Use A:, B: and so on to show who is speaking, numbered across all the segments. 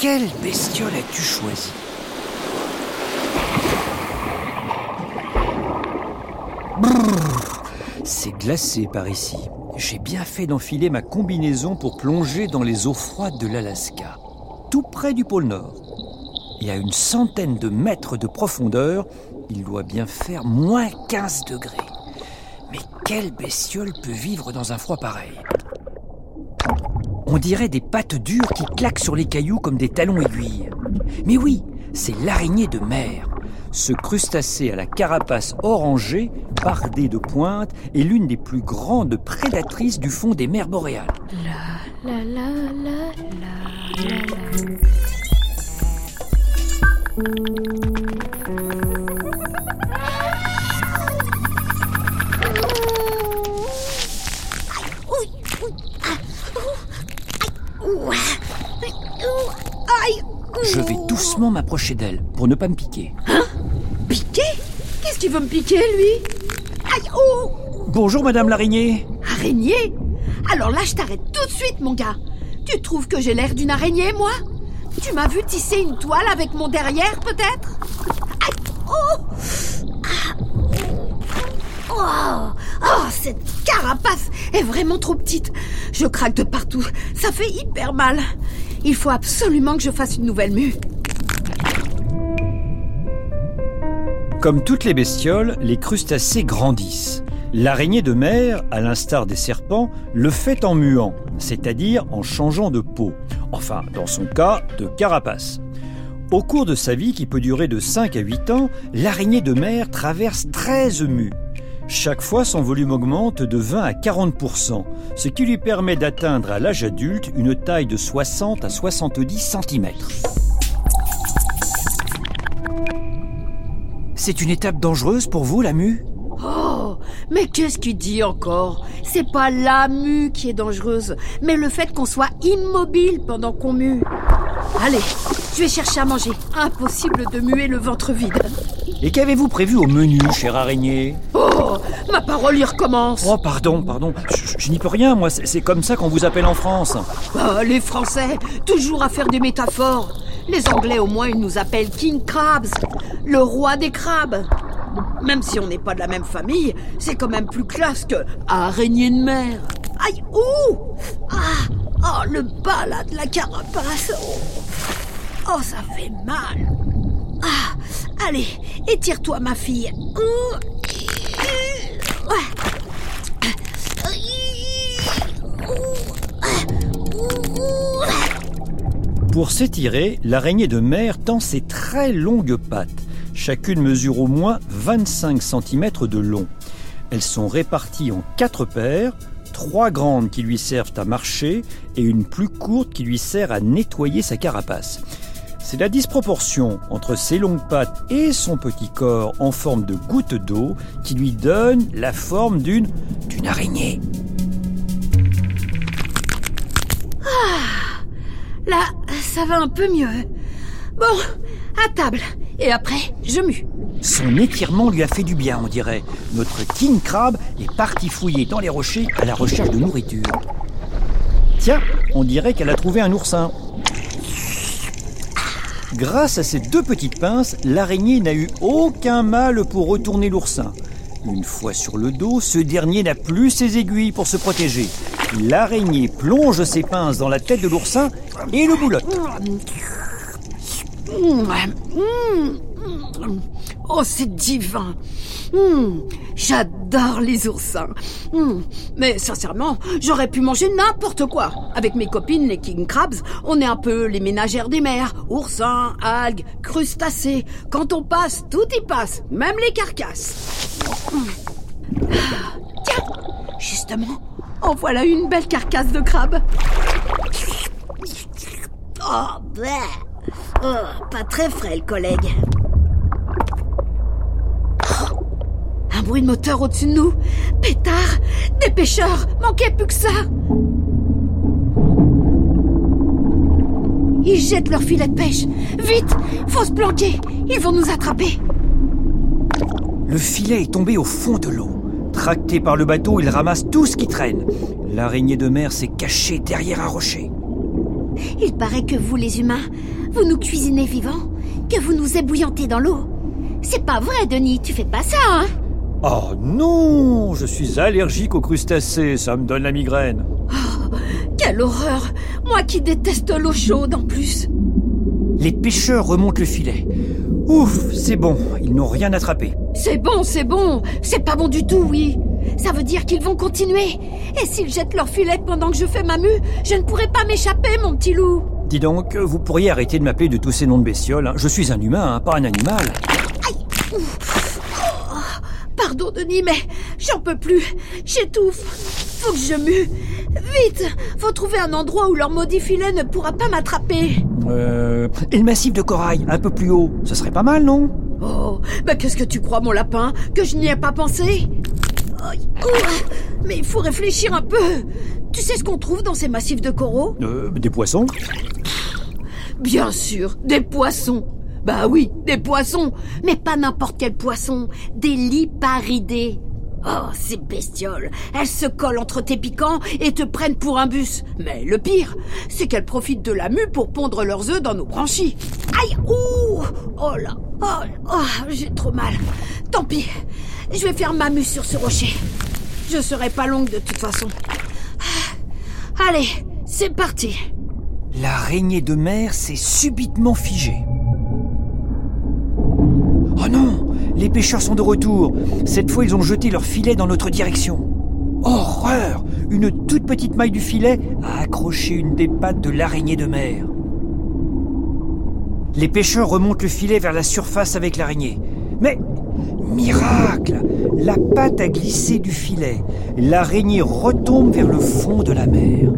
A: quelle bestiole as-tu choisi C'est glacé par ici. J'ai bien fait d'enfiler ma combinaison pour plonger dans les eaux froides de l'Alaska, tout près du pôle Nord. Et à une centaine de mètres de profondeur, il doit bien faire moins 15 degrés. Mais quelle bestiole peut vivre dans un froid pareil? On dirait des pattes dures qui claquent sur les cailloux comme des talons aiguilles. Mais oui, c'est l'araignée de mer. Ce crustacé à la carapace orangée, bardée de pointes, est l'une des plus grandes prédatrices du fond des mers boréales.
B: La la la
A: m'approcher d'elle pour ne pas me piquer.
C: Piqué Qu'est-ce qu'il veut me piquer, lui? Aïe, oh
A: Bonjour Madame l'araignée.
C: Araignée? Alors là, je t'arrête tout de suite, mon gars. Tu trouves que j'ai l'air d'une araignée, moi? Tu m'as vu tisser une toile avec mon derrière, peut-être? Aïe, oh Ah. Oh Oh, cette carapace est vraiment trop petite. Je craque de partout. Ça fait hyper mal. Il faut absolument que je fasse une nouvelle mue.
A: Comme toutes les bestioles, les crustacés grandissent. L'araignée de mer, à l'instar des serpents, le fait en muant, c'est-à-dire en changeant de peau. Enfin, dans son cas, de carapace. Au cours de sa vie, qui peut durer de 5 à 8 ans, l'araignée de mer traverse 13 mues. Chaque fois, son volume augmente de 20 à 40% ce qui lui permet d'atteindre à l'âge adulte une taille de 60 à 70 cm. C'est une étape dangereuse pour vous, la mue?
C: Oh, mais qu'est-ce qu'il dit encore? C'est pas la mue qui est dangereuse, mais le fait qu'on soit immobile pendant qu'on mue. Allez, je vais chercher à manger. Impossible de muer le ventre vide.
A: Et qu'avez-vous prévu au menu, chère araignée?
C: Oh, ma parole y recommence.
A: Oh, pardon, pardon, je, je n'y peux rien, moi, c'est comme ça qu'on vous appelle en France.
C: Ah, les Français, toujours à faire des métaphores. Les Anglais, au moins, ils nous appellent King Krabs, le roi des crabes. Même si on n'est pas de la même famille, c'est quand même plus classe que araignée de mer. Aïe, ouh Ah, oh, le bas là de la carapace. Oh, ça fait mal. Ah, allez, étire-toi, ma fille. Ouh.
A: Pour s'étirer, l'araignée de mer tend ses très longues pattes. Chacune mesure au moins 25 cm de long. Elles sont réparties en quatre paires, trois grandes qui lui servent à marcher et une plus courte qui lui sert à nettoyer sa carapace. C'est la disproportion entre ses longues pattes et son petit corps en forme de goutte d'eau qui lui donne la forme d'une d'une araignée.
C: Là, ça va un peu mieux. Bon, à table. Et après, je mue.
A: Son étirement lui a fait du bien, on dirait. Notre king crab est parti fouiller dans les rochers à la recherche de nourriture. Tiens, on dirait qu'elle a trouvé un oursin. Grâce à ces deux petites pinces, l'araignée n'a eu aucun mal pour retourner l'oursin. Une fois sur le dos, ce dernier n'a plus ses aiguilles pour se protéger. L'araignée plonge ses pinces dans la tête de l'oursin et le boulotte.
C: Oh, c'est divin. Mmh, J'adore les oursins. Mmh, Mais sincèrement, j'aurais pu manger n'importe quoi. Avec mes copines, les king crabs, on est un peu les ménagères des mers. Oursins, algues, crustacés. Quand on passe, tout y passe, même les carcasses. Mmh. Ah, Tiens, justement, en voilà une belle carcasse de crabe. Oh, bleh. Oh, pas très frais, le collègue. Oh, Un bruit de moteur au-dessus de nous. Pétard Des pêcheurs Manquait plus que ça Ils jettent leur filet de pêche. Vite Faut se planquer Ils vont nous attraper
A: Le filet est tombé au fond de l'eau. Tracté par le bateau, il ramasse tout ce qui traîne. L'araignée de mer s'est cachée derrière un rocher.
B: Il paraît que vous, les humains, vous nous cuisinez vivants, que vous nous ébouillantez dans l'eau. C'est pas vrai, Denis, tu fais pas ça, hein?
A: Oh non Je suis allergique aux crustacés, ça me donne la migraine.
C: Oh, quelle horreur Moi qui déteste l'eau chaude en plus
A: Les pêcheurs remontent le filet. Ouf, c'est bon, ils n'ont rien attrapé.
C: C'est bon, c'est bon C'est pas bon du tout, oui ça veut dire qu'ils vont continuer. Et s'ils jettent leur filet pendant que je fais ma mue, je ne pourrai pas m'échapper, mon petit loup.
A: Dis donc, vous pourriez arrêter de m'appeler de tous ces noms de bestioles. hein. Je suis un humain, hein, pas un animal.
C: Oh, pardon, Denis, mais j'en peux plus. J'étouffe. Faut que je mue. Vite Faut trouver un endroit où leur maudit filet ne pourra pas m'attraper.
A: Euh... Et le massif de corail, un peu plus haut, ce serait pas mal, non?
C: Oh, mais qu'est-ce que tu crois, mon lapin? Que je n'y ai pas pensé? Oh, Mais il faut réfléchir un peu. Tu sais ce qu'on trouve dans ces massifs de coraux?
A: Euh, Des poissons
C: Bien sûr, des poissons. Bah oui, des poissons. Mais pas n'importe quel poisson. Des liparidés. Oh, ces bestioles. Elles se collent entre tes piquants et te prennent pour un bus. Mais le pire, c'est qu'elles profitent de la mue pour pondre leurs œufs dans nos branchies. Aïe Ouh Oh là Oh, oh j'ai trop mal. Tant pis. Je vais faire ma mue sur ce rocher. Je serai pas longue de toute façon. Allez, c'est parti.
A: L'araignée de mer s'est subitement figée. Oh non Les pêcheurs sont de retour. Cette fois, ils ont jeté leur filet dans notre direction. Horreur Une toute petite maille du filet a accroché une des pattes de l'araignée de mer. Les pêcheurs remontent le filet vers la surface avec l'araignée. Mais, miracle La patte a glissé du filet. L'araignée retombe vers le fond de la mer.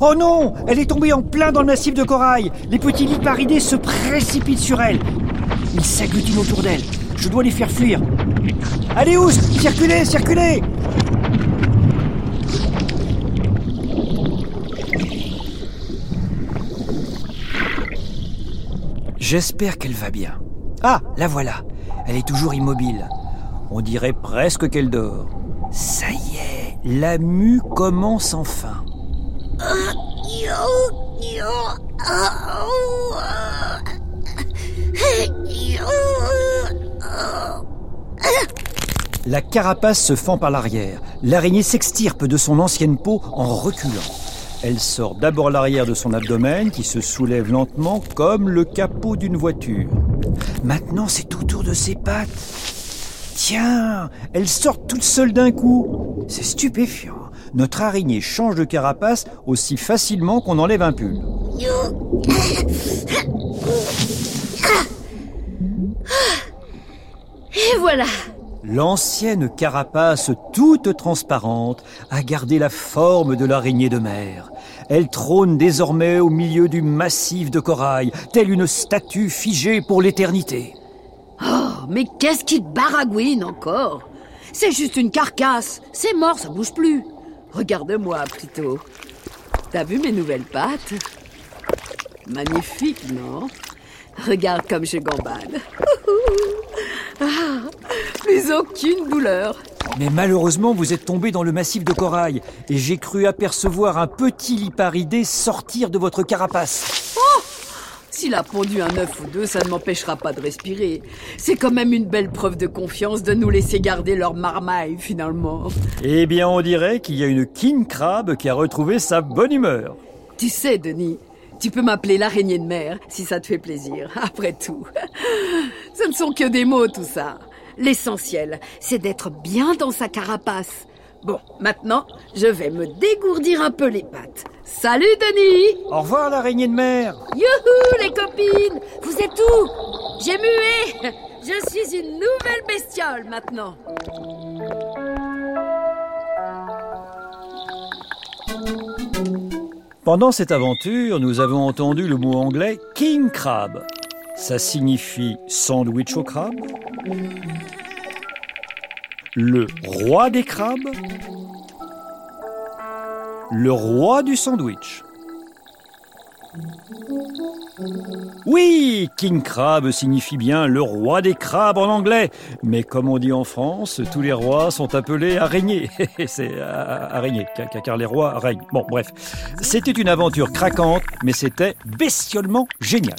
A: Oh non Elle est tombée en plein dans le massif de corail Les petits liparidés se précipitent sur elle. Ils s'agglutinent autour d'elle. Je dois les faire fuir. Allez, Ous Circulez, circulez J'espère qu'elle va bien. Ah, la voilà. Elle est toujours immobile. On dirait presque qu'elle dort. Ça y est, la mue commence enfin. La carapace se fend par l'arrière. L'araignée s'extirpe de son ancienne peau en reculant. Elle sort d'abord l'arrière de son abdomen qui se soulève lentement comme le capot d'une voiture. Maintenant, c'est au tour de ses pattes. Tiens, elle sort toute seule d'un coup. C'est stupéfiant. Notre araignée change de carapace aussi facilement qu'on enlève un pull.
C: Et voilà
A: L'ancienne carapace toute transparente a gardé la forme de l'araignée de mer. Elle trône désormais au milieu du massif de corail, telle une statue figée pour l'éternité.
C: Oh, mais qu'est-ce qui te baragouine encore? C'est juste une carcasse. C'est mort, ça bouge plus. Regarde-moi plutôt. T'as vu mes nouvelles pattes? Magnifique, non? Regarde comme je gambade. Ah, plus aucune douleur.
A: Mais malheureusement, vous êtes tombé dans le massif de corail et j'ai cru apercevoir un petit liparidé sortir de votre carapace.
C: S'il a pondu un œuf ou deux, ça ne m'empêchera pas de respirer. C'est quand même une belle preuve de confiance de nous laisser garder leur marmaille, finalement.
A: Eh bien, on dirait qu'il y a une king crabe qui a retrouvé sa bonne humeur.
C: Tu sais, Denis, tu peux m'appeler l'araignée de mer, si ça te fait plaisir, après tout. Ce ne sont que des mots, tout ça. L'essentiel, c'est d'être bien dans sa carapace. Bon, maintenant, je vais me dégourdir un peu les pattes. Salut, Denis
A: Au revoir, l'araignée de mer.
C: Youhou, les copines Vous êtes où? J'ai mué Je suis une nouvelle bestiole, maintenant
A: Pendant cette aventure, nous avons entendu le mot anglais king crab. Ça signifie sandwich au crabe. Le roi des crabes. Le roi du sandwich. Oui, King Crab signifie bien le roi des crabes en anglais. Mais comme on dit en France, tous les rois sont appelés araignées. C'est euh, araignée, car les rois règnent. Bon, bref. C'était une aventure craquante, mais c'était bestiolement génial.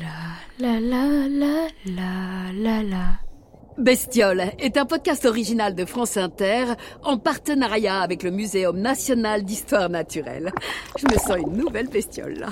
B: La la la la la la la.
C: Bestiole est un podcast original de France Inter en partenariat avec le Muséum national d'histoire naturelle. Je me sens une nouvelle bestiole là.